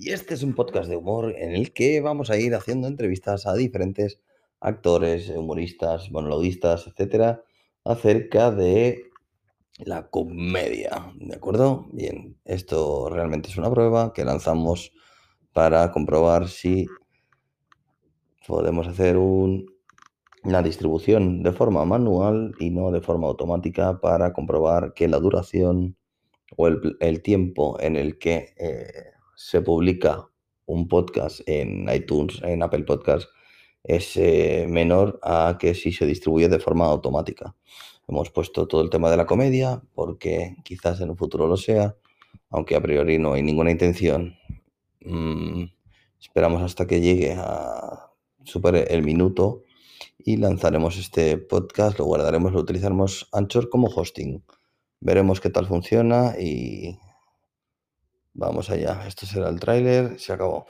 y este es un podcast de humor en el que vamos a ir haciendo entrevistas a diferentes actores, humoristas, monologuistas, etcétera, acerca de la comedia, ¿de acuerdo? Bien, esto realmente es una prueba que lanzamos para comprobar si podemos hacer una distribución de forma manual y no de forma automática para comprobar que la duración o el, tiempo en el que eh, se publica un podcast en iTunes, en Apple Podcast, es eh, menor a que si se distribuye de forma automática. Hemos puesto todo el tema de la comedia porque quizás en un futuro lo sea, aunque a priori no hay ninguna intención. Mm, esperamos hasta que llegue a super el minuto y lanzaremos este podcast, lo guardaremos, lo utilizaremos Anchor como hosting. Veremos qué tal funciona y vamos allá. Esto será el tráiler, se acabó.